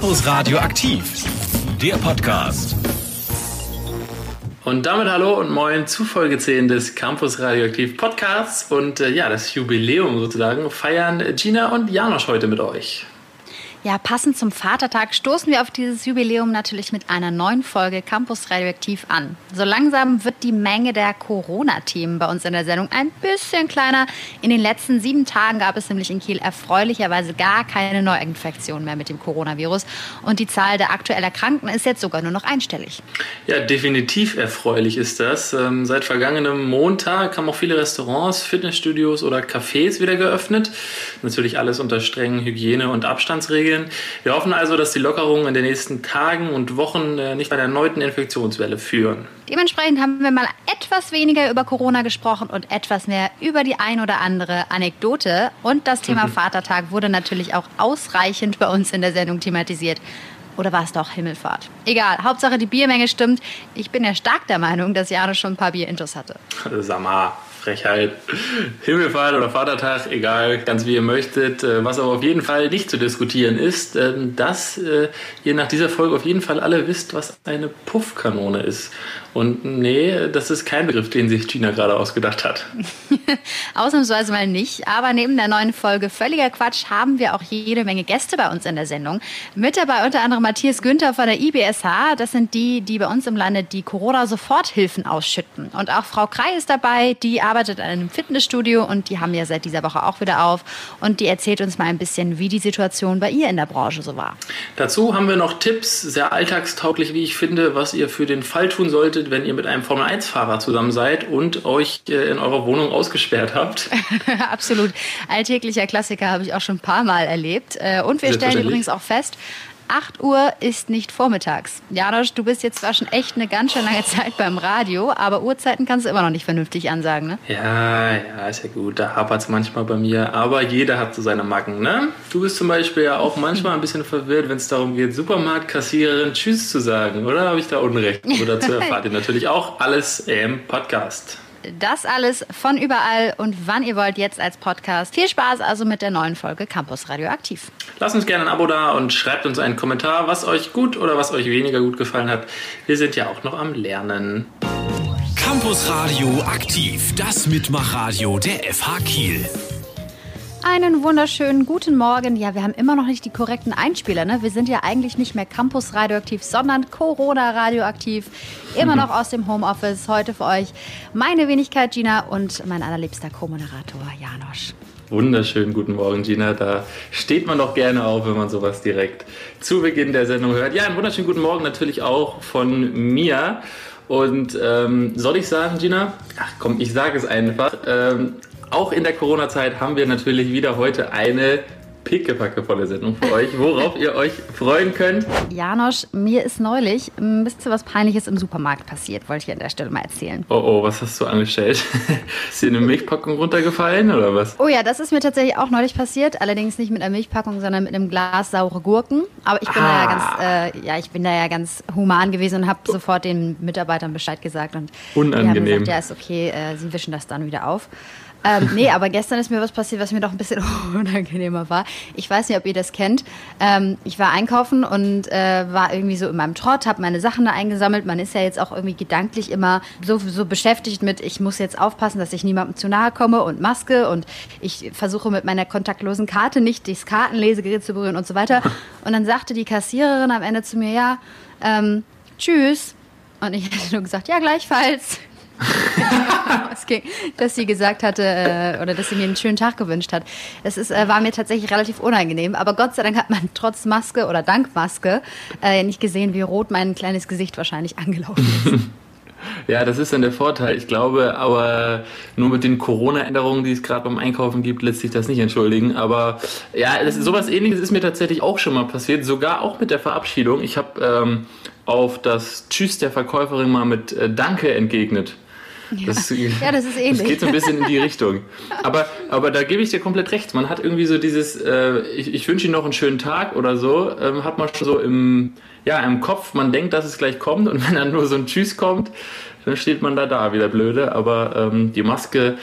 Campus Radio aktiv, der Podcast. Und damit hallo und moin zu Folge 10 des Campus Radioaktiv Podcasts. Und äh, ja, das Jubiläum sozusagen feiern Gina und Janosch heute mit euch. Ja, passend zum Vatertag stoßen wir auf dieses Jubiläum natürlich mit einer neuen Folge Campus Radioaktiv an. So langsam wird die Menge der Corona-Themen bei uns in der Sendung ein bisschen kleiner. In den letzten sieben Tagen gab es nämlich in Kiel erfreulicherweise gar keine Neuinfektion mehr mit dem Coronavirus. Und die Zahl der aktuell Erkrankten ist jetzt sogar nur noch einstellig. Ja, definitiv erfreulich ist das. Ähm, seit vergangenem Montag haben auch viele Restaurants, Fitnessstudios oder Cafés wieder geöffnet. Natürlich alles unter strengen Hygiene- und Abstandsregeln. Regeln. Wir hoffen also, dass die Lockerungen in den nächsten Tagen und Wochen äh, nicht bei einer erneuten Infektionswelle führen. Dementsprechend haben wir mal etwas weniger über Corona gesprochen und etwas mehr über die ein oder andere Anekdote. Und das Thema mhm. Vatertag wurde natürlich auch ausreichend bei uns in der Sendung thematisiert. Oder war es doch Himmelfahrt? Egal, Hauptsache die Biermenge stimmt. Ich bin ja stark der Meinung, dass Janus schon ein paar Bier intus hatte. Sag mal, Frechheit. Himmelfahrt oder Vatertag, egal, ganz wie ihr möchtet. Äh, was aber auf jeden Fall nicht zu diskutieren ist, ähm, dass äh, ihr nach dieser Folge auf jeden Fall alle wisst, was eine Puffkanone ist. Und nee, das ist kein Begriff, den sich Tina gerade ausgedacht hat. Ausnahmsweise mal nicht. Aber neben der neuen Folge Völliger Quatsch haben wir auch jede Menge Gäste bei uns in der Sendung. Mit dabei unter anderem Matthias Günther von der IBSH. Das sind die, die bei uns im Lande die Corona-Soforthilfen ausschütten. Und auch Frau Krei ist dabei, die arbeitet in einem Fitnessstudio und die haben ja seit dieser Woche auch wieder auf. Und die erzählt uns mal ein bisschen, wie die Situation bei ihr in der Branche so war. Dazu haben wir noch Tipps, sehr alltagstauglich, wie ich finde, was ihr für den Fall tun solltet bedeutet, wenn ihr mit einem Formel-1-Fahrer zusammen seid und euch äh, in eurer Wohnung ausgesperrt habt. Absolut. Alltäglicher Klassiker habe ich auch schon ein paar Mal erlebt. Äh, und wir stellen übrigens auch fest, 8 Uhr ist nicht vormittags. Janosch, du bist jetzt zwar schon echt eine ganz schön lange Zeit beim Radio, aber Uhrzeiten kannst du immer noch nicht vernünftig ansagen, ne? Ja, ja, ist ja gut. Da hapert es manchmal bei mir. Aber jeder hat so seine Macken, ne? Du bist zum Beispiel ja auch manchmal ein bisschen verwirrt, wenn es darum geht, Supermarktkassiererin Tschüss zu sagen, oder habe ich da Unrecht? Oder dazu erfahrt ihr natürlich auch alles im Podcast. Das alles von überall und wann ihr wollt, jetzt als Podcast. Viel Spaß also mit der neuen Folge Campus Radioaktiv. Lasst uns gerne ein Abo da und schreibt uns einen Kommentar, was euch gut oder was euch weniger gut gefallen hat. Wir sind ja auch noch am Lernen. Campus Radio aktiv, das Mitmachradio der FH Kiel. Einen wunderschönen guten Morgen. Ja, wir haben immer noch nicht die korrekten Einspieler. Ne? Wir sind ja eigentlich nicht mehr Campus Radioaktiv, sondern Corona Radioaktiv. Immer noch aus dem Homeoffice. Heute für euch meine Wenigkeit Gina und mein allerliebster Co-Moderator Janosch. Wunderschönen guten Morgen, Gina. Da steht man doch gerne auf, wenn man sowas direkt zu Beginn der Sendung hört. Ja, einen wunderschönen guten Morgen natürlich auch von mir. Und ähm, soll ich sagen, Gina? Ach komm, ich sage es einfach. Ähm, auch in der Corona-Zeit haben wir natürlich wieder heute eine pickepackevolle Sendung für euch, worauf ihr euch freuen könnt. Janosch, mir ist neulich ein bisschen was Peinliches im Supermarkt passiert, wollte ich an der Stelle mal erzählen. Oh, oh, was hast du angestellt? ist dir eine Milchpackung runtergefallen oder was? Oh ja, das ist mir tatsächlich auch neulich passiert, allerdings nicht mit einer Milchpackung, sondern mit einem Glas saure Gurken. Aber ich bin ah. da ja ah. ganz, äh, ja, ich bin da ja ganz human gewesen und habe sofort den Mitarbeitern Bescheid gesagt und Unangenehm. die haben gesagt, ja, ist okay, äh, sie wischen das dann wieder auf. Ähm, nee, aber gestern ist mir was passiert, was mir doch ein bisschen unangenehmer war. Ich weiß nicht, ob ihr das kennt. Ähm, ich war einkaufen und äh, war irgendwie so in meinem Trott, habe meine Sachen da eingesammelt. Man ist ja jetzt auch irgendwie gedanklich immer so, so beschäftigt mit, ich muss jetzt aufpassen, dass ich niemandem zu nahe komme und Maske und ich versuche mit meiner kontaktlosen Karte nicht das Kartenlesegerät zu berühren und so weiter. Und dann sagte die Kassiererin am Ende zu mir, ja, ähm, tschüss. Und ich hätte nur gesagt, ja, gleichfalls. dass sie gesagt hatte äh, oder dass sie mir einen schönen Tag gewünscht hat. Das ist, äh, war mir tatsächlich relativ unangenehm, aber Gott sei Dank hat man trotz Maske oder dank Maske äh, nicht gesehen, wie rot mein kleines Gesicht wahrscheinlich angelaufen ist. Ja, das ist dann der Vorteil. Ich glaube, aber nur mit den Corona-Änderungen, die es gerade beim Einkaufen gibt, lässt sich das nicht entschuldigen. Aber ja, das, sowas ähnliches ist mir tatsächlich auch schon mal passiert, sogar auch mit der Verabschiedung. Ich habe ähm, auf das Tschüss der Verkäuferin mal mit äh, Danke entgegnet. Das, ja, das ist ähnlich. Das geht so ein bisschen in die Richtung. Aber, aber da gebe ich dir komplett recht. Man hat irgendwie so dieses, äh, ich, ich wünsche Ihnen noch einen schönen Tag oder so, ähm, hat man schon so im, ja, im Kopf, man denkt, dass es gleich kommt und wenn dann nur so ein Tschüss kommt, dann steht man da da wieder blöde. Aber ähm, die Maske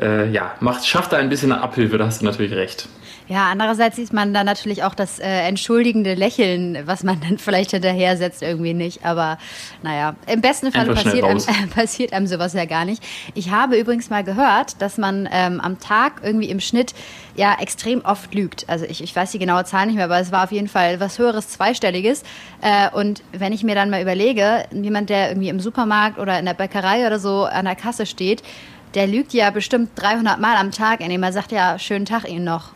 äh, ja, macht, schafft da ein bisschen eine Abhilfe, da hast du natürlich recht. Ja, andererseits sieht man dann natürlich auch das äh, entschuldigende Lächeln, was man dann vielleicht hinterher setzt, irgendwie nicht. Aber naja, im besten Fall passiert einem, äh, passiert einem sowas ja gar nicht. Ich habe übrigens mal gehört, dass man ähm, am Tag irgendwie im Schnitt ja extrem oft lügt. Also ich, ich weiß die genaue Zahl nicht mehr, aber es war auf jeden Fall was höheres, zweistelliges. Äh, und wenn ich mir dann mal überlege, jemand, der irgendwie im Supermarkt oder in der Bäckerei oder so an der Kasse steht, der lügt ja bestimmt 300 Mal am Tag, indem er sagt, ja, schönen Tag Ihnen noch.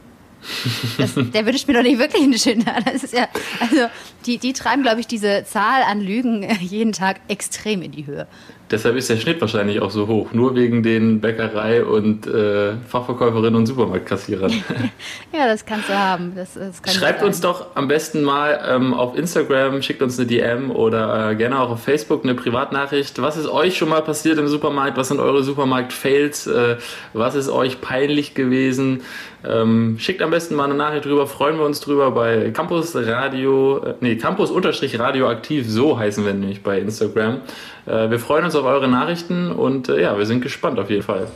Das, der wünscht mir doch nicht wirklich einen schönen Tag. Das ist ja, also die, die treiben, glaube ich, diese Zahl an Lügen jeden Tag extrem in die Höhe. Deshalb ist der Schnitt wahrscheinlich auch so hoch, nur wegen den Bäckerei- und äh, Fachverkäuferinnen und Supermarktkassierern. ja, das kannst du haben. Das, das Schreibt uns doch am besten mal ähm, auf Instagram, schickt uns eine DM oder äh, gerne auch auf Facebook eine Privatnachricht. Was ist euch schon mal passiert im Supermarkt? Was sind eure Supermarkt-Fails? Äh, was ist euch peinlich gewesen? Ähm, schickt am besten mal eine Nachricht drüber, freuen wir uns drüber bei Campus Radio, äh, nee, Campus-Radioaktiv, so heißen wir nämlich bei Instagram. Äh, wir freuen uns auf eure Nachrichten und äh, ja, wir sind gespannt auf jeden Fall.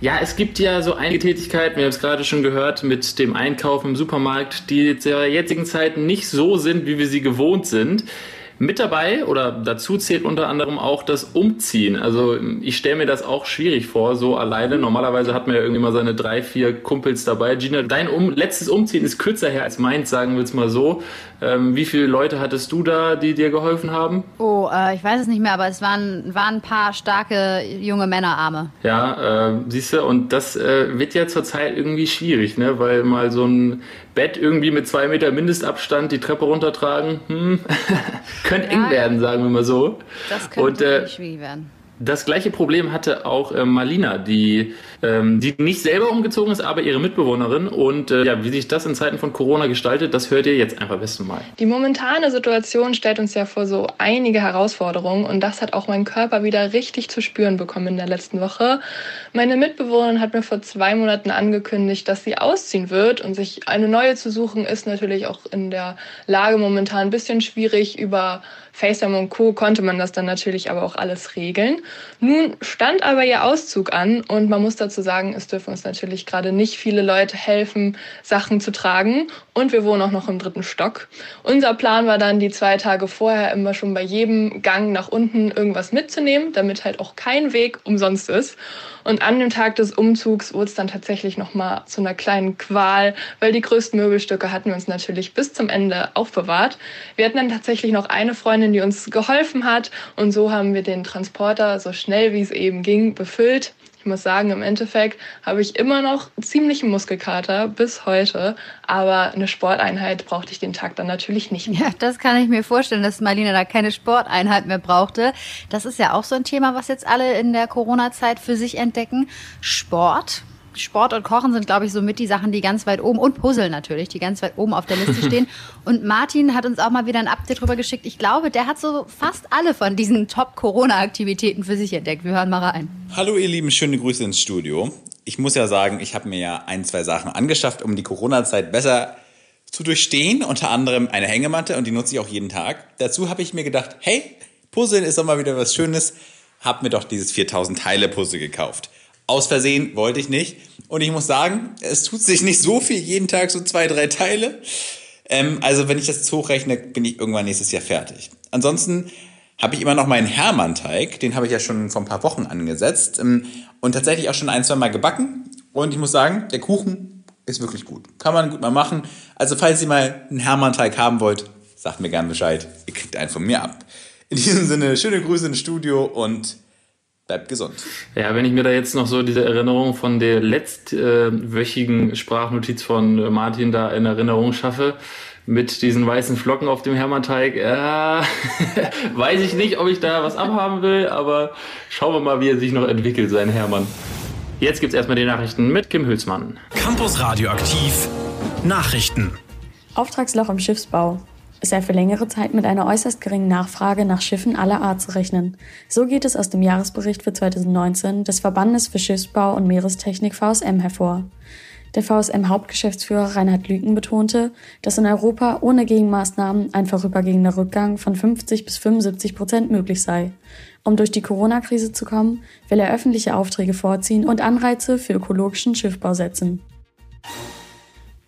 Ja, es gibt ja so einige Tätigkeiten, wir haben es gerade schon gehört, mit dem Einkauf im Supermarkt, die zur jetzigen Zeit nicht so sind, wie wir sie gewohnt sind. Mit dabei oder dazu zählt unter anderem auch das Umziehen. Also ich stelle mir das auch schwierig vor, so alleine. Normalerweise hat man ja irgendwie mal seine drei, vier Kumpels dabei. Gina, dein um letztes Umziehen ist kürzer her als meins, sagen wir es mal so. Ähm, wie viele Leute hattest du da, die dir geholfen haben? Oh, äh, ich weiß es nicht mehr, aber es waren, waren ein paar starke junge Männerarme. Ja, äh, siehst du, und das äh, wird ja zurzeit irgendwie schwierig, ne? weil mal so ein Bett irgendwie mit zwei Meter Mindestabstand die Treppe runtertragen, hm, könnte ja, eng werden, sagen wir mal so. Das könnte und, äh, schwierig werden. Das gleiche Problem hatte auch äh, Malina, die, ähm, die nicht selber umgezogen ist, aber ihre Mitbewohnerin. Und äh, ja, wie sich das in Zeiten von Corona gestaltet, das hört ihr jetzt einfach besten Mal. Die momentane Situation stellt uns ja vor so einige Herausforderungen und das hat auch mein Körper wieder richtig zu spüren bekommen in der letzten Woche. Meine Mitbewohnerin hat mir vor zwei Monaten angekündigt, dass sie ausziehen wird und sich eine neue zu suchen ist natürlich auch in der Lage momentan ein bisschen schwierig über FaceTime und Co. konnte man das dann natürlich aber auch alles regeln. Nun stand aber ihr Auszug an und man muss dazu sagen, es dürfen uns natürlich gerade nicht viele Leute helfen, Sachen zu tragen und wir wohnen auch noch im dritten Stock. Unser Plan war dann, die zwei Tage vorher immer schon bei jedem Gang nach unten irgendwas mitzunehmen, damit halt auch kein Weg umsonst ist. Und an dem Tag des Umzugs wurde es dann tatsächlich nochmal zu einer kleinen Qual, weil die größten Möbelstücke hatten wir uns natürlich bis zum Ende aufbewahrt. Wir hatten dann tatsächlich noch eine Freundin, die uns geholfen hat und so haben wir den Transporter so schnell wie es eben ging befüllt. Ich muss sagen, im Endeffekt habe ich immer noch ziemlichen Muskelkater bis heute, aber eine Sporteinheit brauchte ich den Tag dann natürlich nicht mehr. Ja, das kann ich mir vorstellen, dass Marlene da keine Sporteinheit mehr brauchte. Das ist ja auch so ein Thema, was jetzt alle in der Corona-Zeit für sich entdecken. Sport. Sport und Kochen sind, glaube ich, so mit die Sachen, die ganz weit oben und Puzzle natürlich, die ganz weit oben auf der Liste stehen. Und Martin hat uns auch mal wieder ein Update drüber geschickt. Ich glaube, der hat so fast alle von diesen Top-Corona-Aktivitäten für sich entdeckt. Wir hören mal rein. Hallo ihr Lieben, schöne Grüße ins Studio. Ich muss ja sagen, ich habe mir ja ein, zwei Sachen angeschafft, um die Corona-Zeit besser zu durchstehen. Unter anderem eine Hängematte und die nutze ich auch jeden Tag. Dazu habe ich mir gedacht, hey, Puzzeln ist doch mal wieder was Schönes. Hab mir doch dieses 4000 Teile Puzzle gekauft. Aus Versehen wollte ich nicht. Und ich muss sagen, es tut sich nicht so viel, jeden Tag so zwei, drei Teile. Ähm, also wenn ich das hochrechne, bin ich irgendwann nächstes Jahr fertig. Ansonsten habe ich immer noch meinen Hermann-Teig. Den habe ich ja schon vor ein paar Wochen angesetzt. Ähm, und tatsächlich auch schon ein, zwei Mal gebacken. Und ich muss sagen, der Kuchen ist wirklich gut. Kann man gut mal machen. Also falls ihr mal einen Hermann-Teig haben wollt, sagt mir gern Bescheid. Ihr kriegt einen von mir ab. In diesem Sinne, schöne Grüße ins Studio und bleibt gesund. Ja, wenn ich mir da jetzt noch so diese Erinnerung von der letztwöchigen Sprachnotiz von Martin da in Erinnerung schaffe, mit diesen weißen Flocken auf dem Hermanteig, äh, weiß ich nicht, ob ich da was abhaben will, aber schauen wir mal, wie er sich noch entwickelt, sein Hermann. Jetzt gibt es erstmal die Nachrichten mit Kim Hülsmann. Campus Radioaktiv Nachrichten. Auftragsloch im Schiffsbau ist ja für längere Zeit mit einer äußerst geringen Nachfrage nach Schiffen aller Art zu rechnen. So geht es aus dem Jahresbericht für 2019 des Verbandes für Schiffsbau und Meerestechnik VSM hervor. Der VSM-Hauptgeschäftsführer Reinhard Lüken betonte, dass in Europa ohne Gegenmaßnahmen ein vorübergehender Rückgang von 50 bis 75 Prozent möglich sei. Um durch die Corona-Krise zu kommen, will er öffentliche Aufträge vorziehen und Anreize für ökologischen Schiffbau setzen.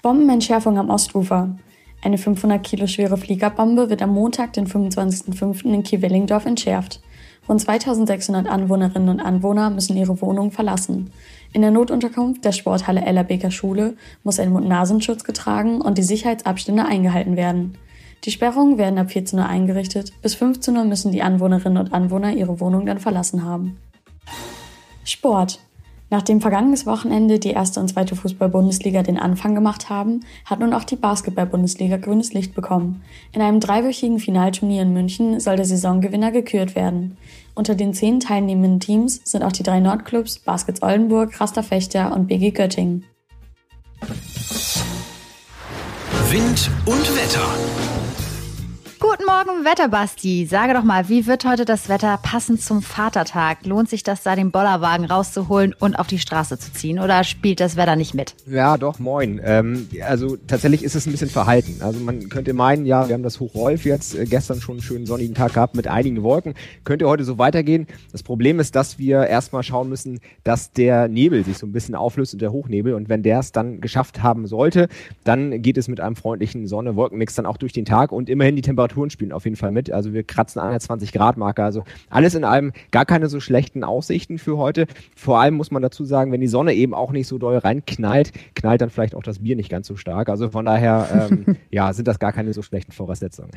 Bombenentschärfung am Ostufer. Eine 500 Kilo schwere Fliegerbombe wird am Montag, den 25.05. in Kiewellingdorf entschärft. Rund 2600 Anwohnerinnen und Anwohner müssen ihre Wohnung verlassen. In der Notunterkunft der Sporthalle Ellerbeker Schule muss ein Mund-Nasenschutz getragen und die Sicherheitsabstände eingehalten werden. Die Sperrungen werden ab 14 Uhr eingerichtet. Bis 15 Uhr müssen die Anwohnerinnen und Anwohner ihre Wohnung dann verlassen haben. Sport. Nachdem vergangenes Wochenende die erste und zweite Fußball-Bundesliga den Anfang gemacht haben, hat nun auch die Basketball-Bundesliga grünes Licht bekommen. In einem dreiwöchigen Finalturnier in München soll der Saisongewinner gekürt werden. Unter den zehn teilnehmenden Teams sind auch die drei Nordclubs Baskets Oldenburg, Raster Fechter und BG Göttingen. Wind und Wetter. Guten Morgen, Wetterbasti. Sage doch mal, wie wird heute das Wetter passend zum Vatertag? Lohnt sich das da, den Bollerwagen rauszuholen und auf die Straße zu ziehen? Oder spielt das Wetter nicht mit? Ja, doch, moin. Ähm, also tatsächlich ist es ein bisschen verhalten. Also man könnte meinen, ja, wir haben das Hoch Rolf jetzt äh, gestern schon einen schönen sonnigen Tag gehabt mit einigen Wolken. Könnte heute so weitergehen. Das Problem ist, dass wir erstmal schauen müssen, dass der Nebel sich so ein bisschen auflöst und der Hochnebel. Und wenn der es dann geschafft haben sollte, dann geht es mit einem freundlichen Sonne-Wolkenmix dann auch durch den Tag und immerhin die Temperatur Temperaturen spielen auf jeden Fall mit. Also wir kratzen an der 20 Grad Marke. Also alles in allem gar keine so schlechten Aussichten für heute. Vor allem muss man dazu sagen, wenn die Sonne eben auch nicht so doll reinknallt, knallt dann vielleicht auch das Bier nicht ganz so stark. Also von daher, ähm, ja, sind das gar keine so schlechten Voraussetzungen.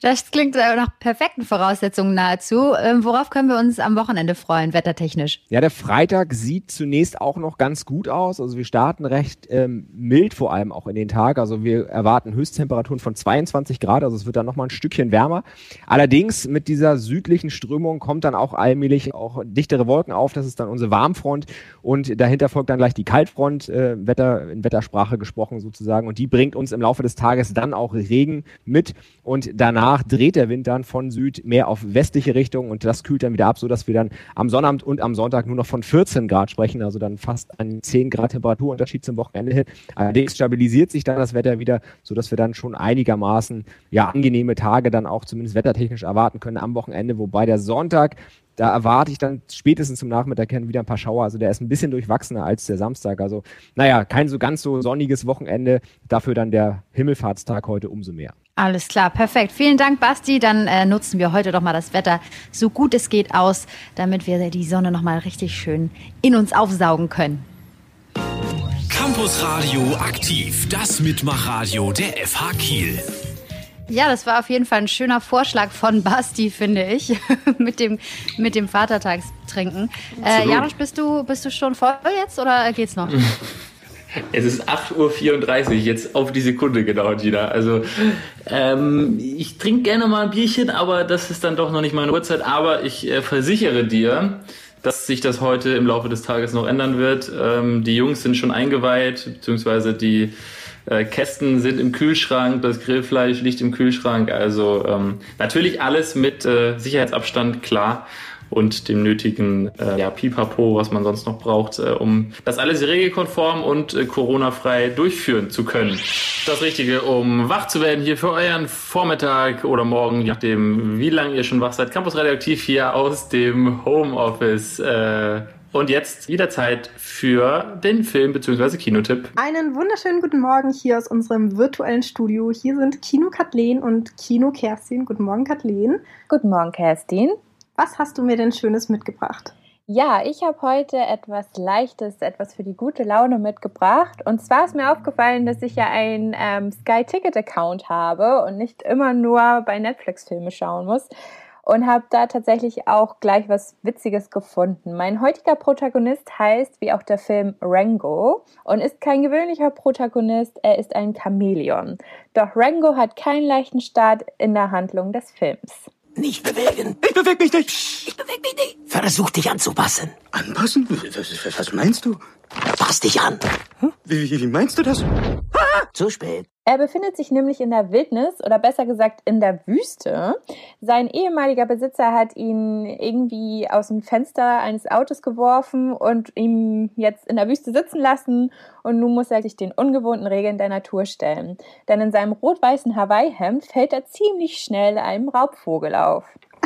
Das klingt nach perfekten Voraussetzungen nahezu. Ähm, worauf können wir uns am Wochenende freuen, wettertechnisch? Ja, der Freitag sieht zunächst auch noch ganz gut aus. Also wir starten recht ähm, mild vor allem auch in den Tag. Also wir erwarten Höchsttemperaturen von 22 Grad. Also es wird dann nochmal ein Stückchen wärmer. Allerdings mit dieser südlichen Strömung kommt dann auch allmählich auch dichtere Wolken auf. Das ist dann unsere Warmfront. Und dahinter folgt dann gleich die Kaltfront, äh, Wetter, in Wettersprache gesprochen sozusagen. Und die bringt uns im Laufe des Tages dann auch Regen mit. Und danach danach dreht der Wind dann von Süd mehr auf westliche Richtung und das kühlt dann wieder ab, sodass wir dann am Sonnabend und am Sonntag nur noch von 14 Grad sprechen, also dann fast ein 10 Grad Temperaturunterschied zum Wochenende hin. Allerdings stabilisiert sich dann das Wetter wieder, sodass wir dann schon einigermaßen ja angenehme Tage dann auch zumindest wettertechnisch erwarten können am Wochenende, wobei der Sonntag da erwarte ich dann spätestens zum Nachmittag wieder ein paar Schauer. Also der ist ein bisschen durchwachsener als der Samstag. Also naja, kein so ganz so sonniges Wochenende. Dafür dann der Himmelfahrtstag heute umso mehr. Alles klar, perfekt. Vielen Dank, Basti. Dann äh, nutzen wir heute doch mal das Wetter so gut es geht aus, damit wir die Sonne noch mal richtig schön in uns aufsaugen können. Campus Radio aktiv, das Mitmachradio der FH Kiel. Ja, das war auf jeden Fall ein schöner Vorschlag von Basti, finde ich, mit dem, mit dem Vatertagstrinken. Äh, Janusz, bist du, bist du schon voll jetzt oder geht's noch? Es ist 8.34 Uhr, jetzt auf die Sekunde genau, Gina. Also ähm, ich trinke gerne mal ein Bierchen, aber das ist dann doch noch nicht meine Uhrzeit. Aber ich äh, versichere dir, dass sich das heute im Laufe des Tages noch ändern wird. Ähm, die Jungs sind schon eingeweiht, beziehungsweise die äh, Kästen sind im Kühlschrank, das Grillfleisch liegt im Kühlschrank. Also ähm, natürlich alles mit äh, Sicherheitsabstand, klar und dem nötigen äh, ja, Pipapo, was man sonst noch braucht, äh, um das alles regelkonform und äh, Corona-frei durchführen zu können. Das Richtige, um wach zu werden hier für euren Vormittag oder Morgen, je nachdem, wie lange ihr schon wach seid. Campus Radioaktiv hier aus dem Homeoffice. Äh, und jetzt wieder Zeit für den Film bzw. Kinotipp. Einen wunderschönen guten Morgen hier aus unserem virtuellen Studio. Hier sind Kino Kathleen und Kino Kerstin. Guten Morgen, Kathleen. Guten Morgen, Kerstin. Was hast du mir denn Schönes mitgebracht? Ja, ich habe heute etwas Leichtes, etwas für die gute Laune mitgebracht. Und zwar ist mir aufgefallen, dass ich ja einen ähm, Sky Ticket Account habe und nicht immer nur bei Netflix Filme schauen muss. Und habe da tatsächlich auch gleich was Witziges gefunden. Mein heutiger Protagonist heißt, wie auch der Film, Rango und ist kein gewöhnlicher Protagonist, er ist ein Chamäleon. Doch Rango hat keinen leichten Start in der Handlung des Films. Nicht bewegen. Ich bewege mich nicht. Ich bewege mich nicht. Versuch dich anzupassen. Anpassen? Was, was meinst du? Pass dich an. Wie, wie, wie meinst du das? Ah! Zu spät. Er befindet sich nämlich in der Wildnis oder besser gesagt in der Wüste. Sein ehemaliger Besitzer hat ihn irgendwie aus dem Fenster eines Autos geworfen und ihm jetzt in der Wüste sitzen lassen und nun muss er sich den ungewohnten Regeln der Natur stellen. Denn in seinem rot-weißen Hawaii-Hemd fällt er ziemlich schnell einem Raubvogel auf.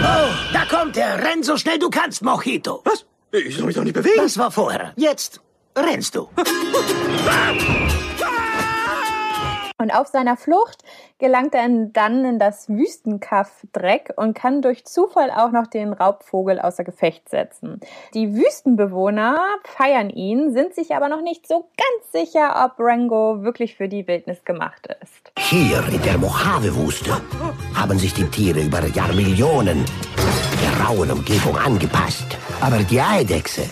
Oh, da kommt er. Renn so schnell du kannst, Mojito. Was? Ich soll mich doch nicht bewegen. Das war vorher. Jetzt rennst du. Und auf seiner Flucht gelangt er dann in das Wüstenkaff Dreck und kann durch Zufall auch noch den Raubvogel außer Gefecht setzen. Die Wüstenbewohner feiern ihn, sind sich aber noch nicht so ganz sicher, ob Rango wirklich für die Wildnis gemacht ist. Hier in der Mojave-Wüste haben sich die Tiere über Jahrmillionen der rauen Umgebung angepasst. Aber die Eidechse,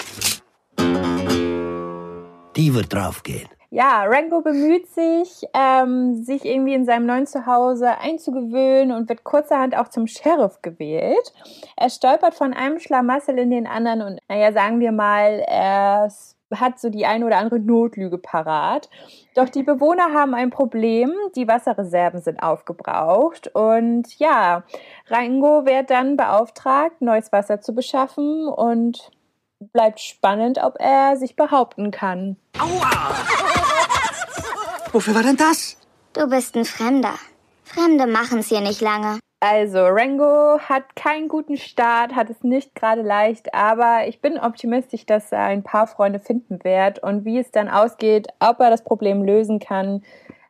die wird draufgehen. Ja, Rango bemüht sich, ähm, sich irgendwie in seinem neuen Zuhause einzugewöhnen und wird kurzerhand auch zum Sheriff gewählt. Er stolpert von einem Schlamassel in den anderen und, naja, sagen wir mal, er hat so die eine oder andere Notlüge parat. Doch die Bewohner haben ein Problem. Die Wasserreserven sind aufgebraucht. Und ja, Rango wird dann beauftragt, neues Wasser zu beschaffen und bleibt spannend, ob er sich behaupten kann. Wofür war denn das? Du bist ein Fremder. Fremde machen's hier nicht lange. Also, Rango hat keinen guten Start, hat es nicht gerade leicht, aber ich bin optimistisch, dass er ein paar Freunde finden wird und wie es dann ausgeht, ob er das Problem lösen kann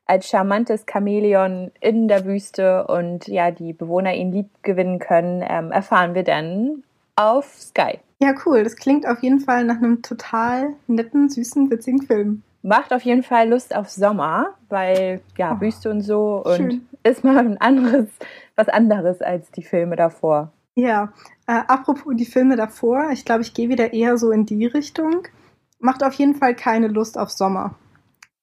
als charmantes Chamäleon in der Wüste und ja, die Bewohner ihn lieb gewinnen können, ähm, erfahren wir dann auf Sky. Ja, cool. Das klingt auf jeden Fall nach einem total netten, süßen, witzigen Film. Macht auf jeden Fall Lust auf Sommer, weil ja, Oh, Wüste und so und schön. ist mal ein anderes, was anderes als die Filme davor. Ja, äh, apropos die Filme davor, ich glaube, ich gehe wieder eher so in die Richtung. Macht auf jeden Fall keine Lust auf Sommer.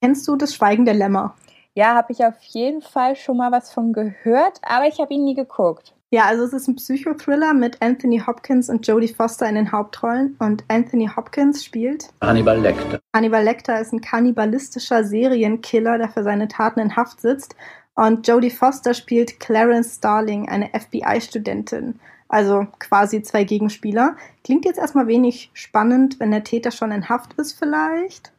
Kennst du das Schweigen der Lämmer? Ja, habe ich auf jeden Fall schon mal was von gehört, aber ich habe ihn nie geguckt. Ja, also es ist ein Psychothriller mit Anthony Hopkins und Jodie Foster in den Hauptrollen und Anthony Hopkins spielt Hannibal Lecter. Hannibal Lecter ist ein kannibalistischer Serienkiller, der für seine Taten in Haft sitzt. Und Jodie Foster spielt Clarence Starling, eine FBI-Studentin. Also quasi zwei Gegenspieler. Klingt jetzt erstmal wenig spannend, wenn der Täter schon in Haft ist, vielleicht.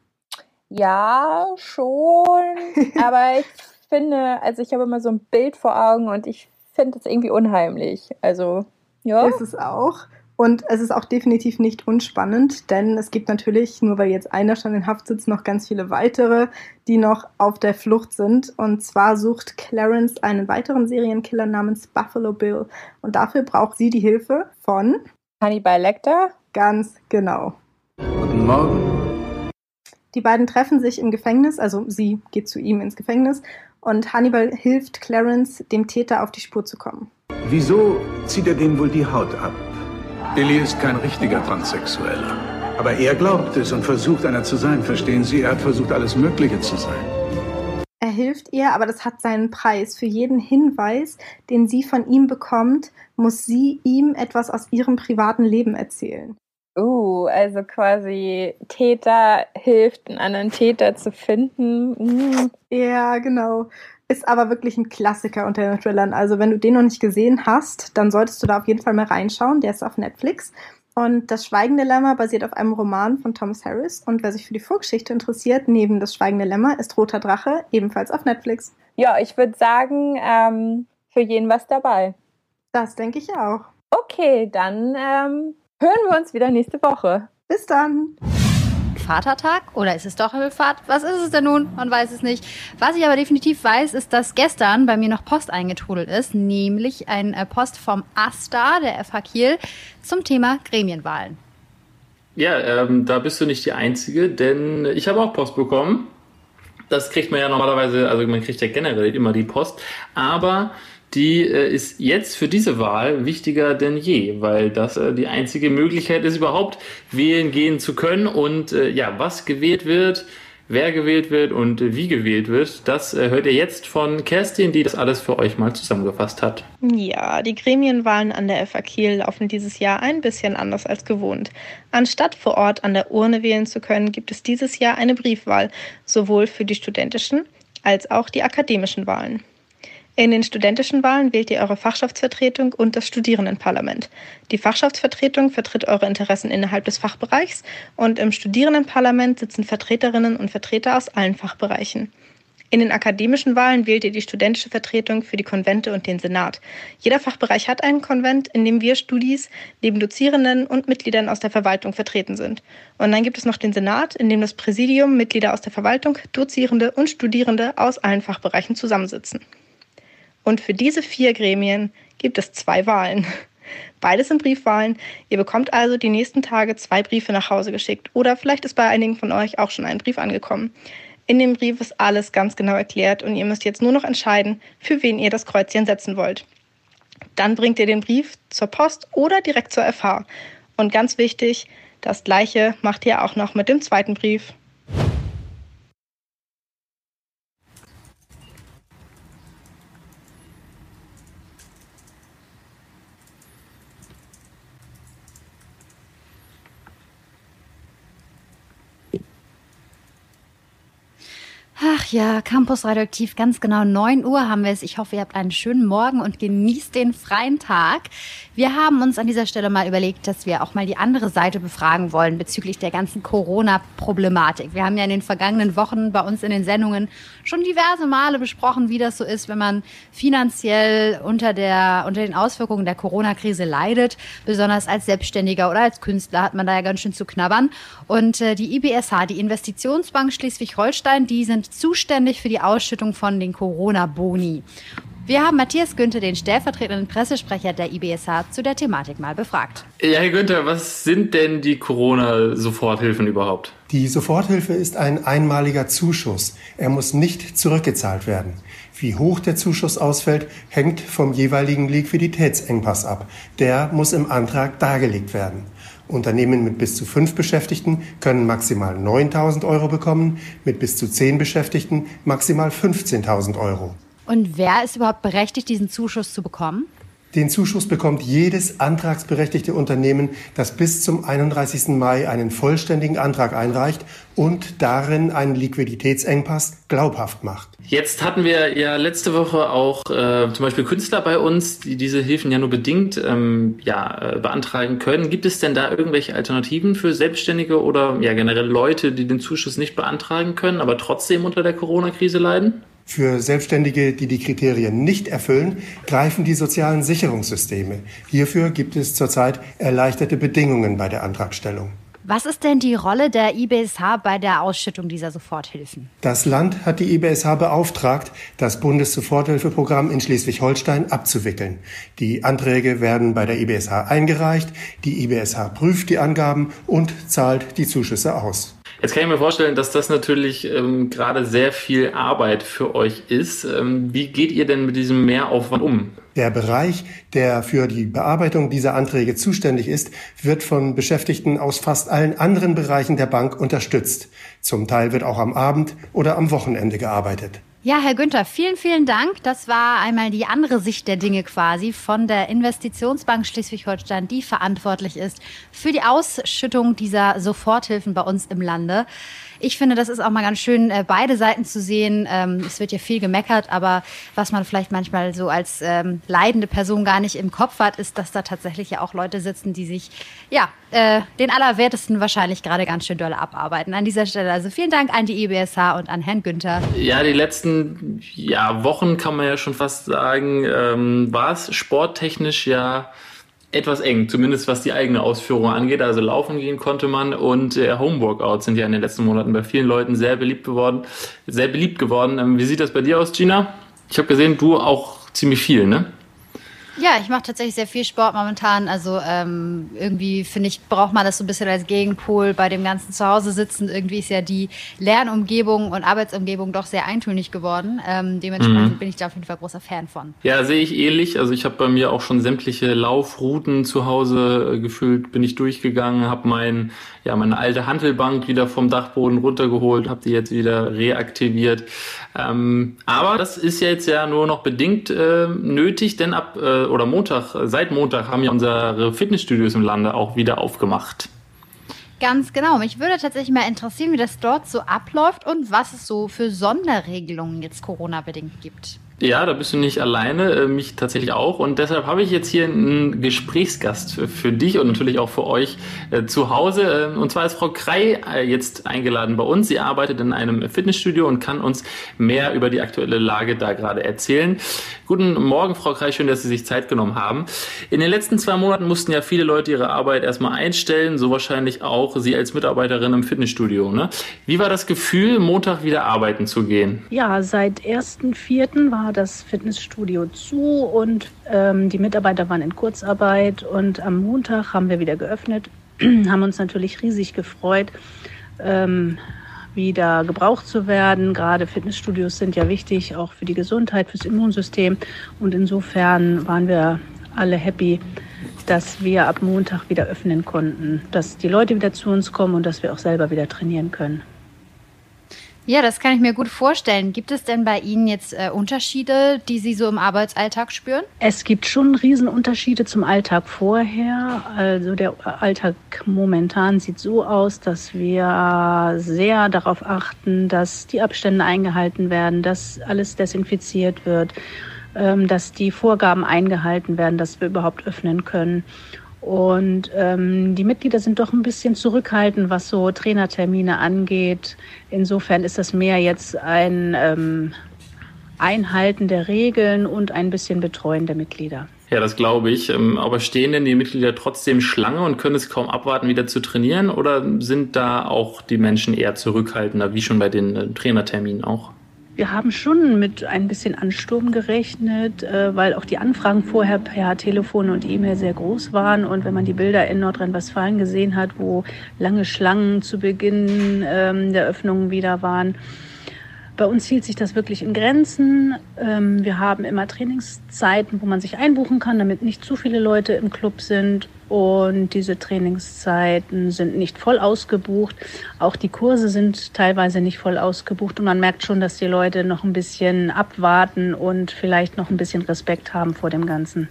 Ja, schon. aber ich finde, also ich habe immer so ein Bild vor Augen und ich finde es irgendwie unheimlich. Also, ja. Ist es auch. Und es ist auch definitiv nicht unspannend, denn es gibt natürlich, nur weil jetzt einer schon in Haft sitzt, noch ganz viele weitere, die noch auf der Flucht sind. Und zwar sucht Clarence einen weiteren Serienkiller namens Buffalo Bill. Und dafür braucht sie die Hilfe von Hannibal Lecter. Ganz genau. Guten Morgen. Die beiden treffen sich im Gefängnis, also sie geht zu ihm ins Gefängnis und Hannibal hilft Clarence, dem Täter auf die Spur zu kommen. Wieso zieht er dem wohl die Haut ab? Billy ist kein richtiger Transsexueller. Aber er glaubt es und versucht einer zu sein. Verstehen Sie? Er hat versucht, alles Mögliche zu sein. Er hilft ihr, aber das hat seinen Preis. Für jeden Hinweis, den sie von ihm bekommt, muss sie ihm etwas aus ihrem privaten Leben erzählen. Uh, also quasi Täter hilft, einen anderen Täter zu finden. Mm. Ja, genau. Ist aber wirklich ein Klassiker unter den Thrillern. Also wenn du den noch nicht gesehen hast, dann solltest du da auf jeden Fall mal reinschauen. Der ist auf Netflix. Und Das Schweigende Lämmer basiert auf einem Roman von Thomas Harris. Und wer sich für die Vorgeschichte interessiert, neben Das Schweigende Lämmer ist Roter Drache ebenfalls auf Netflix. Ja, ich würde sagen, ähm, für jeden was dabei. Das denke ich auch. Okay, dann ähm, hören wir uns wieder nächste Woche. Bis dann. Vatertag oder ist es doch Himmelfahrt? Was ist es denn nun? Man weiß es nicht. Was ich aber definitiv weiß, ist, dass gestern bei mir noch Post eingetrudelt ist, nämlich ein äh, Post vom AStA, der FH Kiel, zum Thema Gremienwahlen. Ja, ähm, da bist du nicht die Einzige, denn ich habe auch Post bekommen. Das kriegt man ja normalerweise, also man kriegt ja generell immer die Post, aber die äh, ist jetzt für diese Wahl wichtiger denn je, weil das äh, die einzige Möglichkeit ist, überhaupt wählen gehen zu können. Und äh, ja, was gewählt wird, wer gewählt wird und wie gewählt wird, das äh, hört ihr jetzt von Kerstin, die das alles für euch mal zusammengefasst hat. Ja, die Gremienwahlen an der FA Kiel laufen dieses Jahr ein bisschen anders als gewohnt. Anstatt vor Ort an der Urne wählen zu können, gibt es dieses Jahr eine Briefwahl, sowohl für die studentischen als auch die akademischen Wahlen. In den studentischen Wahlen wählt ihr eure Fachschaftsvertretung und das Studierendenparlament. Die Fachschaftsvertretung vertritt eure Interessen innerhalb des Fachbereichs und im Studierendenparlament sitzen Vertreterinnen und Vertreter aus allen Fachbereichen. In den akademischen Wahlen wählt ihr die studentische Vertretung für die Konvente und den Senat. Jeder Fachbereich hat einen Konvent, in dem wir Studis neben Dozierenden und Mitgliedern aus der Verwaltung vertreten sind. Und dann gibt es noch den Senat, in dem das Präsidium, Mitglieder aus der Verwaltung, Dozierende und Studierende aus allen Fachbereichen zusammensitzen. Und für diese vier Gremien gibt es zwei Wahlen. Beides sind Briefwahlen. Ihr bekommt also die nächsten Tage zwei Briefe nach Hause geschickt. Oder vielleicht ist bei einigen von euch auch schon ein Brief angekommen. In dem Brief ist alles ganz genau erklärt und ihr müsst jetzt nur noch entscheiden, für wen ihr das Kreuzchen setzen wollt. Dann bringt ihr den Brief zur Post oder direkt zur FH. Und ganz wichtig, das gleiche macht ihr auch noch mit dem zweiten Brief. Ach ja, Campus Radioaktiv, ganz genau 9 Uhr haben wir es. Ich hoffe, ihr habt einen schönen Morgen und genießt den freien Tag. Wir haben uns an dieser Stelle mal überlegt, dass wir auch mal die andere Seite befragen wollen bezüglich der ganzen Corona-Problematik. Wir haben ja in den vergangenen Wochen bei uns in den Sendungen schon diverse Male besprochen, wie das so ist, wenn man finanziell unter, der, unter den Auswirkungen der Corona-Krise leidet. Besonders als Selbstständiger oder als Künstler hat man da ja ganz schön zu knabbern. Und äh, die IBSH, die Investitionsbank Schleswig-Holstein, die sind zuständig für die Ausschüttung von den Corona-Boni. Wir haben Matthias Günther, den stellvertretenden Pressesprecher der IBSH, zu der Thematik mal befragt. Ja, Herr Günther, was sind denn die Corona-Soforthilfen überhaupt? Die Soforthilfe ist ein einmaliger Zuschuss. Er muss nicht zurückgezahlt werden. Wie hoch der Zuschuss ausfällt, hängt vom jeweiligen Liquiditätsengpass ab. Der muss im Antrag dargelegt werden. Unternehmen mit bis zu fünf Beschäftigten können maximal 9.000 Euro bekommen, mit bis zu zehn Beschäftigten maximal 15.000 Euro. Und wer ist überhaupt berechtigt, diesen Zuschuss zu bekommen? Den Zuschuss bekommt jedes antragsberechtigte Unternehmen, das bis zum 31. Mai einen vollständigen Antrag einreicht und darin einen Liquiditätsengpass glaubhaft macht. Jetzt hatten wir ja letzte Woche auch äh, zum Beispiel Künstler bei uns, die diese Hilfen ja nur bedingt ähm, ja, äh, beantragen können. Gibt es denn da irgendwelche Alternativen für Selbstständige oder ja generell Leute, die den Zuschuss nicht beantragen können, aber trotzdem unter der Corona-Krise leiden? Für Selbstständige, die die Kriterien nicht erfüllen, greifen die sozialen Sicherungssysteme. Hierfür gibt es zurzeit erleichterte Bedingungen bei der Antragstellung. Was ist denn die Rolle der IBSH bei der Ausschüttung dieser Soforthilfen? Das Land hat die IBSH beauftragt, das Bundessoforthilfeprogramm in Schleswig-Holstein abzuwickeln. Die Anträge werden bei der IBSH eingereicht, die IBSH prüft die Angaben und zahlt die Zuschüsse aus. Jetzt kann ich mir vorstellen, dass das natürlich ähm, gerade sehr viel Arbeit für euch ist. Ähm, wie geht ihr denn mit diesem Mehraufwand um? Der Bereich, der für die Bearbeitung dieser Anträge zuständig ist, wird von Beschäftigten aus fast allen anderen Bereichen der Bank unterstützt. Zum Teil wird auch am Abend oder am Wochenende gearbeitet. Ja, Herr Günther, vielen, vielen Dank. Das war einmal die andere Sicht der Dinge quasi von der Investitionsbank Schleswig-Holstein, die verantwortlich ist für die Ausschüttung dieser Soforthilfen bei uns im Lande. Ich finde, das ist auch mal ganz schön, äh, beide Seiten zu sehen. Ähm, es wird ja viel gemeckert, aber was man vielleicht manchmal so als ähm, leidende Person gar nicht im Kopf hat, ist, dass da tatsächlich ja auch Leute sitzen, die sich, ja, äh, den Allerwertesten wahrscheinlich gerade ganz schön doll abarbeiten. An dieser Stelle also vielen Dank an die IBSH und an Herrn Günther. Ja, die letzten ja, Wochen kann man ja schon fast sagen, ähm, war es sporttechnisch ja etwas eng, zumindest was die eigene Ausführung angeht. Also laufen gehen konnte man und äh, Homeworkouts sind ja in den letzten Monaten bei vielen Leuten sehr beliebt geworden. Sehr beliebt geworden. Ähm, wie sieht das bei dir aus, Gina? Ich habe gesehen, du auch ziemlich viel, ne? Ja, ich mache tatsächlich sehr viel Sport momentan. Also ähm, irgendwie finde ich, braucht man das so ein bisschen als Gegenpol bei dem ganzen Zuhause sitzen. Irgendwie ist ja die Lernumgebung und Arbeitsumgebung doch sehr eintönig geworden. Ähm, dementsprechend mhm. bin ich da auf jeden Fall großer Fan von. Ja, sehe ich ähnlich. Also ich habe bei mir auch schon sämtliche Laufrouten zu Hause äh, gefühlt, bin ich durchgegangen, habe mein ja, meine alte Handelbank wieder vom Dachboden runtergeholt, habe die jetzt wieder reaktiviert. Ähm, aber das ist ja jetzt ja nur noch bedingt äh, nötig, denn ab äh, oder Montag, seit Montag haben ja unsere Fitnessstudios im Lande auch wieder aufgemacht. Ganz genau. Mich würde tatsächlich mal interessieren, wie das dort so abläuft und was es so für Sonderregelungen jetzt Corona-bedingt gibt. Ja, da bist du nicht alleine, äh, mich tatsächlich auch. Und deshalb habe ich jetzt hier einen Gesprächsgast für dich und natürlich auch für euch äh, zu Hause. Äh, und zwar ist Frau Krei äh, jetzt eingeladen bei uns. Sie arbeitet in einem Fitnessstudio und kann uns mehr über die aktuelle Lage da gerade erzählen. Guten Morgen, Frau Krei, schön, dass Sie sich Zeit genommen haben. In den letzten zwei Monaten mussten ja viele Leute ihre Arbeit erstmal einstellen, so wahrscheinlich auch Sie als Mitarbeiterin im Fitnessstudio. Ne? Wie war das Gefühl, Montag wieder arbeiten zu gehen? Ja, seit 1.4. war das Fitnessstudio zu und ähm, die Mitarbeiter waren in Kurzarbeit und am Montag haben wir wieder geöffnet, haben uns natürlich riesig gefreut. Ähm, wieder gebraucht zu werden. Gerade Fitnessstudios sind ja wichtig, auch für die Gesundheit, fürs Immunsystem. Und insofern waren wir alle happy, dass wir ab Montag wieder öffnen konnten, dass die Leute wieder zu uns kommen und dass wir auch selber wieder trainieren können. Ja, das kann ich mir gut vorstellen. Gibt es denn bei Ihnen jetzt äh, Unterschiede, die Sie so im Arbeitsalltag spüren? Es gibt schon Riesenunterschiede zum Alltag vorher. Also der Alltag momentan sieht so aus, dass wir sehr darauf achten, dass die Abstände eingehalten werden, dass alles desinfiziert wird, ähm, dass die Vorgaben eingehalten werden, dass wir überhaupt öffnen können. Und ähm, die Mitglieder sind doch ein bisschen zurückhaltend, was so Trainertermine angeht. Insofern ist das mehr jetzt ein ähm, Einhalten der Regeln und ein bisschen Betreuen der Mitglieder. Ja, das glaube ich. Ähm, aber stehen denn die Mitglieder trotzdem Schlange und können es kaum abwarten, wieder zu trainieren? Oder sind da auch die Menschen eher zurückhaltender, wie schon bei den äh, Trainerterminen auch? Wir haben schon mit ein bisschen Ansturm gerechnet, äh, weil auch die Anfragen vorher per Telefon und E-Mail sehr groß waren. Und wenn man die Bilder in Nordrhein-Westfalen gesehen hat, wo lange Schlangen zu Beginn ähm, der Öffnungen wieder waren, bei uns hielt sich das wirklich in Grenzen. Ähm, wir haben immer Trainingszeiten, wo man sich einbuchen kann, damit nicht zu viele Leute im Club sind. Und diese Trainingszeiten sind nicht voll ausgebucht. Auch die Kurse sind teilweise nicht voll ausgebucht. Und man merkt schon, dass die Leute noch ein bisschen abwarten und vielleicht noch ein bisschen Respekt haben vor dem Ganzen.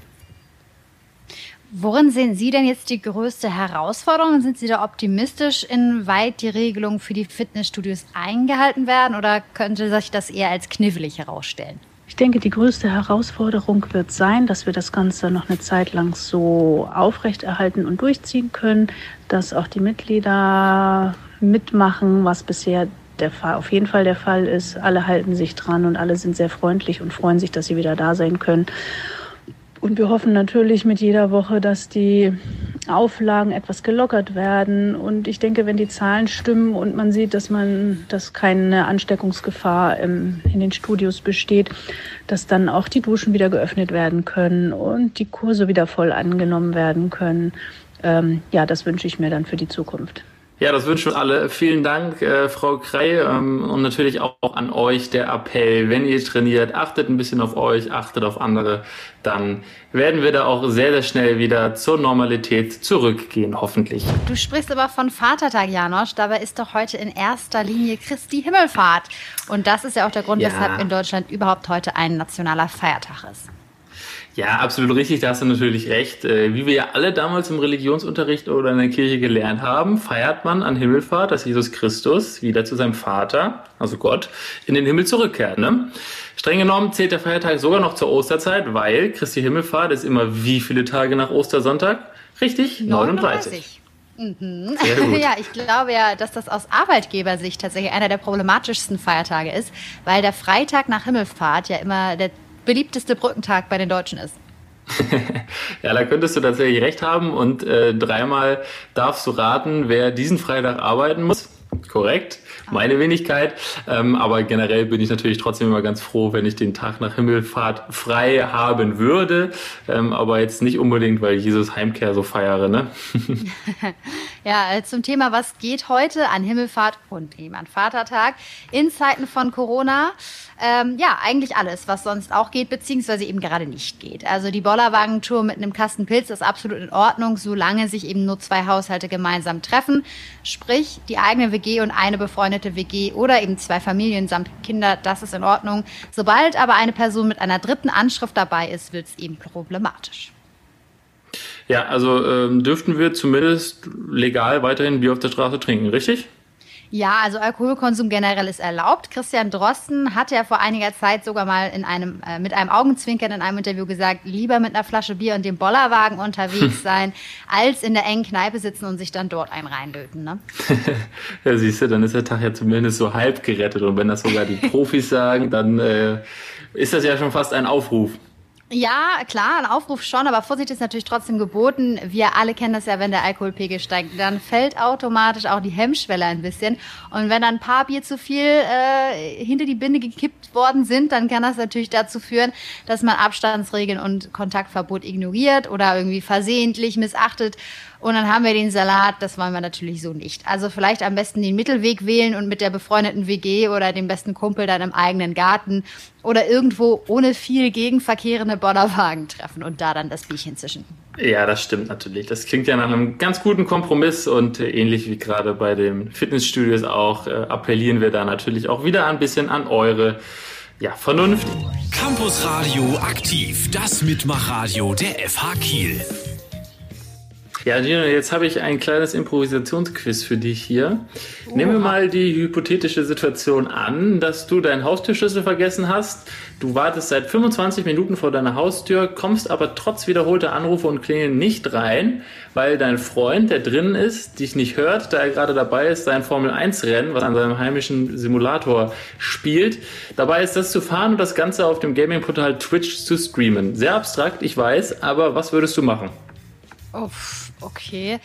Worin sehen Sie denn jetzt die größte Herausforderung? Sind Sie da optimistisch, inwieweit die Regelungen für die Fitnessstudios eingehalten werden oder könnte sich das eher als knifflig herausstellen? Ich denke, die größte Herausforderung wird sein, dass wir das Ganze noch eine Zeit lang so aufrechterhalten und durchziehen können, dass auch die Mitglieder mitmachen, was bisher der Fall, auf jeden Fall der Fall ist. Alle halten sich dran und alle sind sehr freundlich und freuen sich, dass sie wieder da sein können. Und wir hoffen natürlich mit jeder Woche, dass die Auflagen etwas gelockert werden. Und ich denke, wenn die Zahlen stimmen und man sieht, dass man, dass keine Ansteckungsgefahr in den Studios besteht, dass dann auch die Duschen wieder geöffnet werden können und die Kurse wieder voll angenommen werden können. Ähm, ja, das wünsche ich mir dann für die Zukunft. Ja, das wünschen wir alle. Vielen Dank, äh, Frau Krei. Ähm, und natürlich auch an euch der Appell, wenn ihr trainiert, achtet ein bisschen auf euch, achtet auf andere. Dann werden wir da auch sehr, sehr schnell wieder zur Normalität zurückgehen, hoffentlich. Du sprichst aber von Vatertag, Janosch. Dabei ist doch heute in erster Linie Christi Himmelfahrt. Und das ist ja auch der Grund, Ja. weshalb in Deutschland überhaupt heute ein nationaler Feiertag ist. Ja, absolut richtig, da hast du natürlich recht. Äh, Wie wir ja alle damals im Religionsunterricht oder in der Kirche gelernt haben, feiert man an Himmelfahrt, dass Jesus Christus wieder zu seinem Vater, also Gott, in den Himmel zurückkehrt. Ne? Streng genommen zählt der Feiertag sogar noch zur Osterzeit, weil Christi Himmelfahrt ist immer wie viele Tage nach Ostersonntag? Richtig? 39. Mhm. Sehr gut. ja, ich glaube ja, dass das aus Arbeitgebersicht tatsächlich einer der problematischsten Feiertage ist, weil der Freitag nach Himmelfahrt ja immer der beliebteste Brückentag bei den Deutschen ist. Ja, da könntest du tatsächlich recht haben und äh, dreimal darfst du raten, wer diesen Freitag arbeiten muss. Korrekt, meine Wenigkeit. Ähm, aber generell bin ich natürlich trotzdem immer ganz froh, wenn ich den Tag nach Himmelfahrt frei haben würde. Ähm, aber jetzt nicht unbedingt, weil ich Jesus Heimkehr so feiere. Ne? Ja, äh, zum Thema, was geht heute an Himmelfahrt und eben an Vatertag in Zeiten von Corona? Ähm, ja, eigentlich alles, was sonst auch geht, beziehungsweise eben gerade nicht geht. Also die Bollerwagentour mit einem Kasten Pilz ist absolut in Ordnung, solange sich eben nur zwei Haushalte gemeinsam treffen. Sprich, die eigene WG und eine befreundete WG oder eben zwei Familien samt Kinder, das ist in Ordnung. Sobald aber eine Person mit einer dritten Anschrift dabei ist, wird es eben problematisch. Ja, also ähm, dürften wir zumindest legal weiterhin Bier auf der Straße trinken, richtig? Ja, also Alkoholkonsum generell ist erlaubt. Christian Drosten hat ja vor einiger Zeit sogar mal in einem, äh, mit einem Augenzwinkern in einem Interview gesagt, lieber mit einer Flasche Bier und dem Bollerwagen unterwegs sein, als in der engen Kneipe sitzen und sich dann dort einen reinlöten. Ne? ja, siehst du, dann ist der Tag ja zumindest so halb gerettet. Und wenn das sogar die Profis sagen, dann äh, ist das ja schon fast ein Aufruf. Ja, klar, ein Aufruf schon, aber Vorsicht ist natürlich trotzdem geboten. Wir alle kennen das ja, wenn der Alkoholpegel steigt, dann fällt automatisch auch die Hemmschwelle ein bisschen. Und wenn dann ein paar Bier zu viel äh, hinter die Binde gekippt worden sind, dann kann das natürlich dazu führen, dass man Abstandsregeln und Kontaktverbot ignoriert oder irgendwie versehentlich missachtet. Und dann haben wir den Salat, das wollen wir natürlich so nicht. Also vielleicht am besten den Mittelweg wählen und mit der befreundeten WG oder dem besten Kumpel dann im eigenen Garten oder irgendwo ohne viel Gegenverkehr eine Bollerwagen treffen und da dann das Bierchen zischen. Ja, das stimmt natürlich. Das klingt ja nach einem ganz guten Kompromiss und äh, ähnlich wie gerade bei den Fitnessstudios auch, äh, appellieren wir da natürlich auch wieder ein bisschen an eure ja, Vernunft. Campus Radio aktiv, das Mitmachradio der FH Kiel. Ja, Gino, jetzt habe ich ein kleines Improvisationsquiz für dich hier. Oha. Nehmen wir mal die hypothetische Situation an, dass du deinen Haustürschlüssel vergessen hast. Du wartest seit 25 Minuten vor deiner Haustür, kommst aber trotz wiederholter Anrufe und Klingeln nicht rein, weil dein Freund, der drin ist, dich nicht hört, da er gerade dabei ist, sein Formel-1-Rennen, was an seinem heimischen Simulator spielt, dabei ist das zu fahren und das Ganze auf dem Gaming-Portal Twitch zu streamen. Sehr abstrakt, ich weiß, aber was würdest du machen? Uff, okay.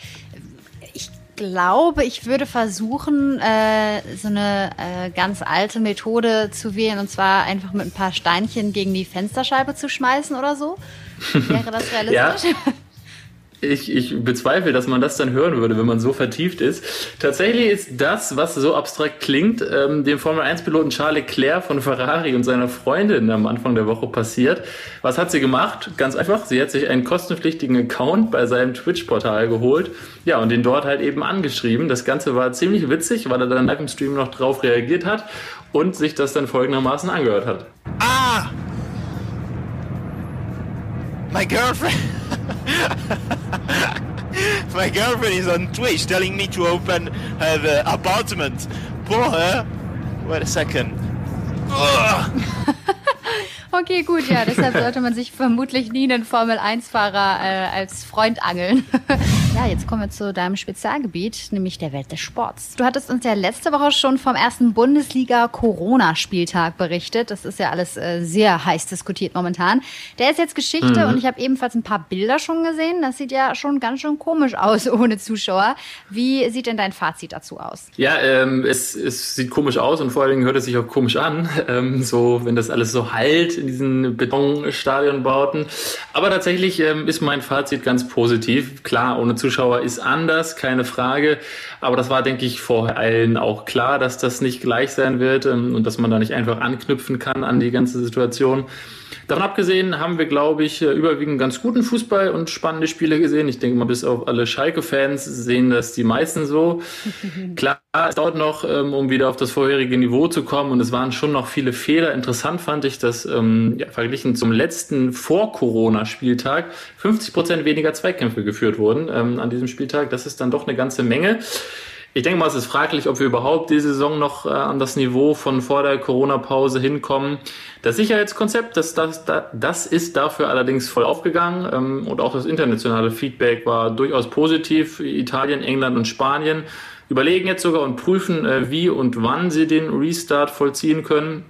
Ich glaube, ich würde versuchen, äh, so eine äh, ganz alte Methode zu wählen und zwar einfach mit ein paar Steinchen gegen die Fensterscheibe zu schmeißen oder so. Wäre das realistisch? ja. Ich, ich bezweifle, dass man das dann hören würde, wenn man so vertieft ist. Tatsächlich ist das, was so abstrakt klingt, ähm, dem Formel-1-Piloten Charles Leclerc von Ferrari und seiner Freundin am Anfang der Woche passiert. Was hat sie gemacht? Ganz einfach, sie hat sich einen kostenpflichtigen Account bei seinem Twitch-Portal geholt, ja, und den dort halt eben angeschrieben. Das Ganze war ziemlich witzig, weil er dann live im Stream noch drauf reagiert hat und sich das dann folgendermaßen angehört hat. Ah! My girlfriend! My girlfriend is on Twitch telling me to open her apartment. Poor her. Wait a second. Okay, gut, ja, deshalb sollte man sich vermutlich nie einen Formel-1-Fahrer äh, als Freund angeln. ja, jetzt kommen wir zu deinem Spezialgebiet, nämlich der Welt des Sports. Du hattest uns ja letzte Woche schon vom ersten Bundesliga-Corona-Spieltag berichtet. Das ist ja alles äh, sehr heiß diskutiert momentan. Der ist jetzt Geschichte mhm. und ich habe ebenfalls ein paar Bilder schon gesehen. Das sieht ja schon ganz schön komisch aus ohne Zuschauer. Wie sieht denn dein Fazit dazu aus? Ja, ähm, es, es sieht komisch aus und vor allen Dingen hört es sich auch komisch an. Ähm, so, wenn das alles so halt in diesen Betonstadionbauten. Aber tatsächlich ähm, ist mein Fazit ganz positiv. Klar, ohne Zuschauer ist anders, keine Frage. Aber das war, denke ich, vor allen auch klar, dass das nicht gleich sein wird ähm, und dass man da nicht einfach anknüpfen kann an die ganze Situation. Davon abgesehen haben wir, glaube ich, äh, überwiegend ganz guten Fußball und spannende Spiele gesehen. Ich denke mal, bis auf alle Schalke-Fans sehen das die meisten so. Klar, es dauert noch, ähm, um wieder auf das vorherige Niveau zu kommen und es waren schon noch viele Fehler. Interessant fand ich, dass ähm, ja, verglichen zum letzten Vor-Corona-Spieltag 50 Prozent weniger Zweikämpfe geführt wurden ähm, an diesem Spieltag. Das ist dann doch eine ganze Menge. Ich denke mal, es ist fraglich, ob wir überhaupt diese Saison noch äh, an das Niveau von vor der Corona-Pause hinkommen. Das Sicherheitskonzept, das, das, das ist dafür allerdings voll aufgegangen ähm, und auch das internationale Feedback war durchaus positiv. Italien, England und Spanien überlegen jetzt sogar und prüfen, äh, wie und wann sie den Restart vollziehen können.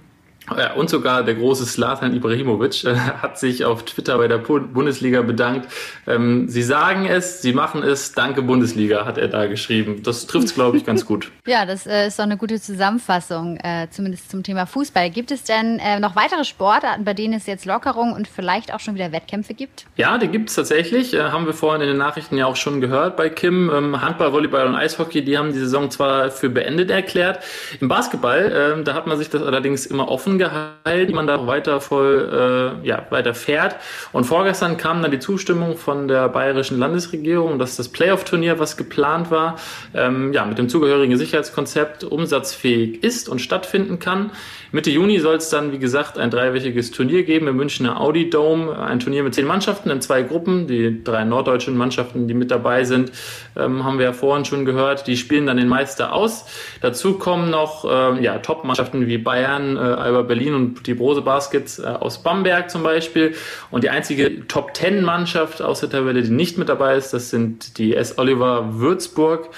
Ja, und sogar der große Slatan Ibrahimovic äh, hat sich auf Twitter bei der Bundesliga bedankt. Ähm, sie sagen es, sie machen es, danke Bundesliga, hat er da geschrieben. Das trifft es, glaube ich, ganz gut. ja, das äh, ist doch eine gute Zusammenfassung, äh, zumindest zum Thema Fußball. Gibt es denn äh, noch weitere Sportarten, bei denen es jetzt Lockerungen und vielleicht auch schon wieder Wettkämpfe gibt? Ja, die gibt es tatsächlich. Äh, haben wir vorhin in den Nachrichten ja auch schon gehört bei Kim. Ähm, Handball, Volleyball und Eishockey, die haben die Saison zwar für beendet erklärt. Im Basketball, ähm, da hat man sich das allerdings immer offen gehalten, die man da weiter voll, äh, ja, weiter fährt. Und vorgestern kam dann die Zustimmung von der bayerischen Landesregierung, dass das Playoff-Turnier, was geplant war, ähm, ja, mit dem zugehörigen Sicherheitskonzept umsatzfähig ist und stattfinden kann. Mitte Juni soll es dann, wie gesagt, ein dreiwöchiges Turnier geben im Münchner Audi Dome. Ein Turnier mit zehn Mannschaften in zwei Gruppen. Die drei norddeutschen Mannschaften, die mit dabei sind, ähm, haben wir ja vorhin schon gehört. Die spielen dann den Meister aus. Dazu kommen noch äh, ja, Top-Mannschaften wie Bayern, äh, Alba Berlin und die Brose Baskets äh, aus Bamberg zum Beispiel. Und die einzige Top-10-Mannschaft aus der Tabelle, die nicht mit dabei ist, das sind die S. Oliver Würzburg.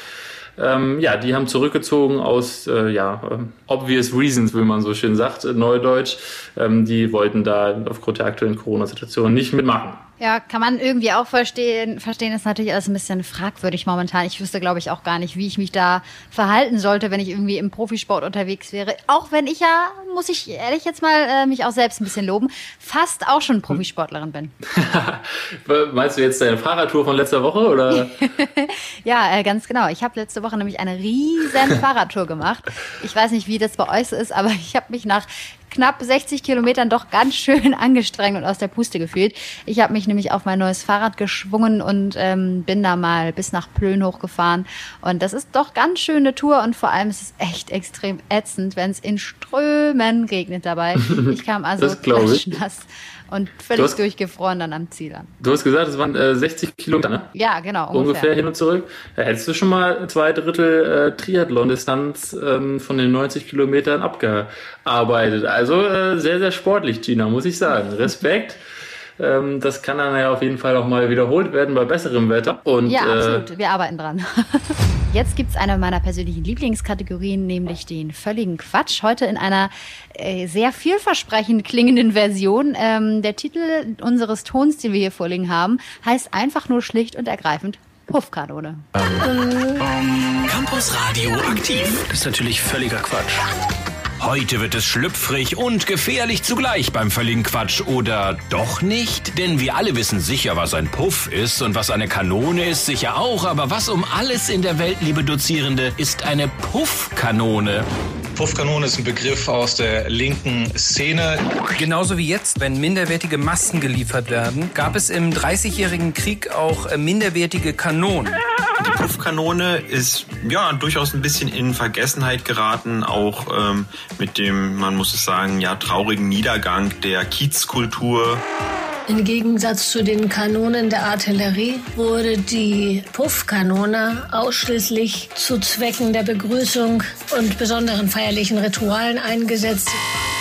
Ähm, ja, die haben zurückgezogen aus, äh, ja, äh, obvious reasons, wie man so schön sagt, äh, Neudeutsch. Ähm, die wollten da aufgrund der aktuellen Corona-Situation nicht mitmachen. Ja, kann man irgendwie auch verstehen. Verstehen ist natürlich alles ein bisschen fragwürdig momentan. Ich wüsste, glaube ich, auch gar nicht, wie ich mich da verhalten sollte, wenn ich irgendwie im Profisport unterwegs wäre. Auch wenn ich ja, muss ich ehrlich jetzt mal äh, mich auch selbst ein bisschen loben, fast auch schon Profisportlerin bin. Meinst du jetzt deine Fahrradtour von letzter Woche oder? ja, äh, ganz genau. Ich habe letzte Woche nämlich eine riesen Fahrradtour gemacht. Ich weiß nicht, wie das bei euch ist, aber ich habe mich nach knapp 60 Kilometern doch ganz schön angestrengt und aus der Puste gefühlt. Ich habe mich nämlich auf mein neues Fahrrad geschwungen und ähm, bin da mal bis nach Plön hochgefahren. Und das ist doch ganz schöne Tour und vor allem ist es echt extrem ätzend, wenn es in Strömen regnet dabei. Ich kam also nass und völlig hast, durchgefroren dann am Ziel an. Du hast gesagt, es waren äh, 60 Kilometer, ne? Ja, genau. Ungefähr, ungefähr hin und zurück. Da hättest du schon mal zwei Drittel äh, Triathlon-Distanz ähm, von den 90 Kilometern abgearbeitet. Also äh, sehr, sehr sportlich, Gina, muss ich sagen. Respekt. Ähm, das kann dann ja auf jeden Fall auch mal wiederholt werden bei besserem Wetter. Und, ja, absolut. Äh, Wir arbeiten dran. Jetzt gibt es eine meiner persönlichen Lieblingskategorien, nämlich den völligen Quatsch. Heute in einer äh, sehr vielversprechend klingenden Version. Ähm, der Titel unseres Tons, den wir hier vorliegen haben, heißt einfach nur schlicht und ergreifend Puffkanone. Campus Radio aktiv. Das ist natürlich völliger Quatsch. Heute wird es schlüpfrig und gefährlich zugleich beim völligen Quatsch. Oder doch nicht? Denn wir alle wissen sicher, was ein Puff ist und was eine Kanone ist sicher auch. Aber was um alles in der Welt, liebe Dozierende, ist eine Puffkanone? Puffkanone ist ein Begriff aus der linken Szene. Genauso wie jetzt, wenn minderwertige Masken geliefert werden, gab es im Dreißigjährigen Krieg auch minderwertige Kanonen. Die Puffkanone ist ja durchaus ein bisschen in Vergessenheit geraten, auch ähm, mit dem, man muss es sagen, ja traurigen Niedergang der Kiezkultur. Im Gegensatz zu den Kanonen der Artillerie wurde die Puffkanone ausschließlich zu Zwecken der Begrüßung und besonderen feierlichen Ritualen eingesetzt.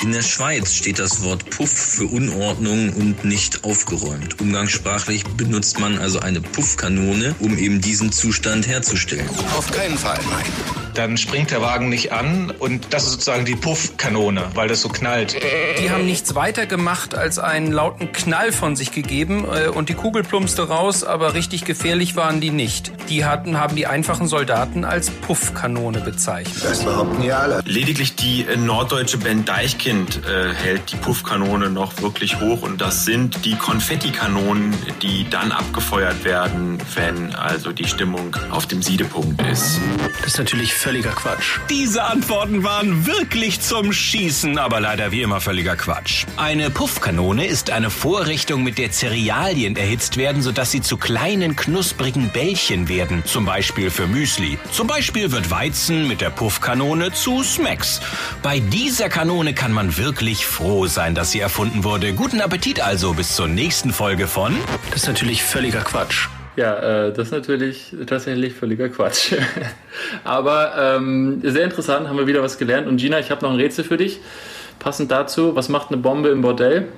In der Schweiz steht das Wort Puff für Unordnung und nicht aufgeräumt. Umgangssprachlich benutzt man also eine Puffkanone, um eben diesen Zustand herzustellen. Auf keinen Fall, nein. Dann springt der Wagen nicht an und das ist sozusagen die Puffkanone, weil das so knallt. Die haben nichts weiter gemacht als einen lauten Knall von sich gegeben äh, und die Kugel plumpste raus, aber richtig gefährlich waren die nicht. Die hatten, haben die einfachen Soldaten als Puffkanone bezeichnet. Das behaupten ja alle. Lediglich die äh, norddeutsche Band Deichkind äh, hält die Puffkanone noch wirklich hoch und das sind die Konfettikanonen, die dann abgefeuert werden, wenn also die Stimmung auf dem Siedepunkt ist. Das ist natürlich völliger Quatsch. Diese Antworten waren wirklich zum Schießen, aber leider wie immer völliger Quatsch. Eine Puffkanone ist eine Vorrichtung, mit der Cerealien erhitzt werden, sodass sie zu kleinen, knusprigen Bällchen werden. Zum Beispiel für Müsli. Zum Beispiel wird Weizen mit der Puffkanone zu Smacks. Bei dieser Kanone kann man wirklich froh sein, dass sie erfunden wurde. Guten Appetit also bis zur nächsten Folge von... Das ist natürlich völliger Quatsch. Ja, äh, das ist natürlich tatsächlich völliger Quatsch. Aber ähm, sehr interessant, haben wir wieder was gelernt. Und Gina, ich habe noch ein Rätsel für dich. Passend dazu, was macht eine Bombe im Bordell?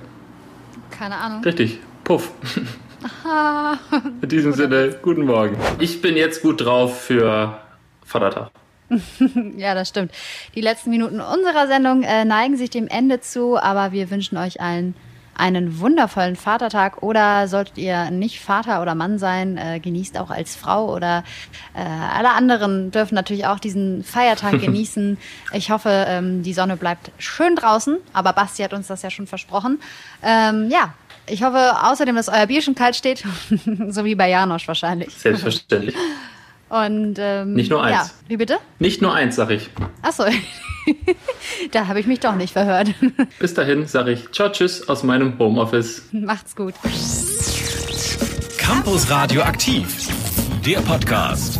Keine Ahnung. Richtig, Puff. Aha. In diesem Sinne, guten Morgen. Ich bin jetzt gut drauf für Vatertag. ja, das stimmt. Die letzten Minuten unserer Sendung äh, neigen sich dem Ende zu, aber wir wünschen euch allen einen wundervollen Vatertag oder solltet ihr nicht Vater oder Mann sein, äh, genießt auch als Frau oder äh, alle anderen dürfen natürlich auch diesen Feiertag genießen. Ich hoffe, ähm, die Sonne bleibt schön draußen, aber Basti hat uns das ja schon versprochen. Ähm, ja, ich hoffe außerdem, dass euer Bier schon kalt steht, so wie bei Janosch wahrscheinlich. Selbstverständlich. Und ähm, nicht nur eins. Ja, wie bitte? Nicht nur eins, sag ich. Achso. da habe ich mich doch nicht verhört. Bis dahin sage ich Ciao, Tschüss aus meinem Homeoffice. Macht's gut. Campus Radio aktiv, der Podcast.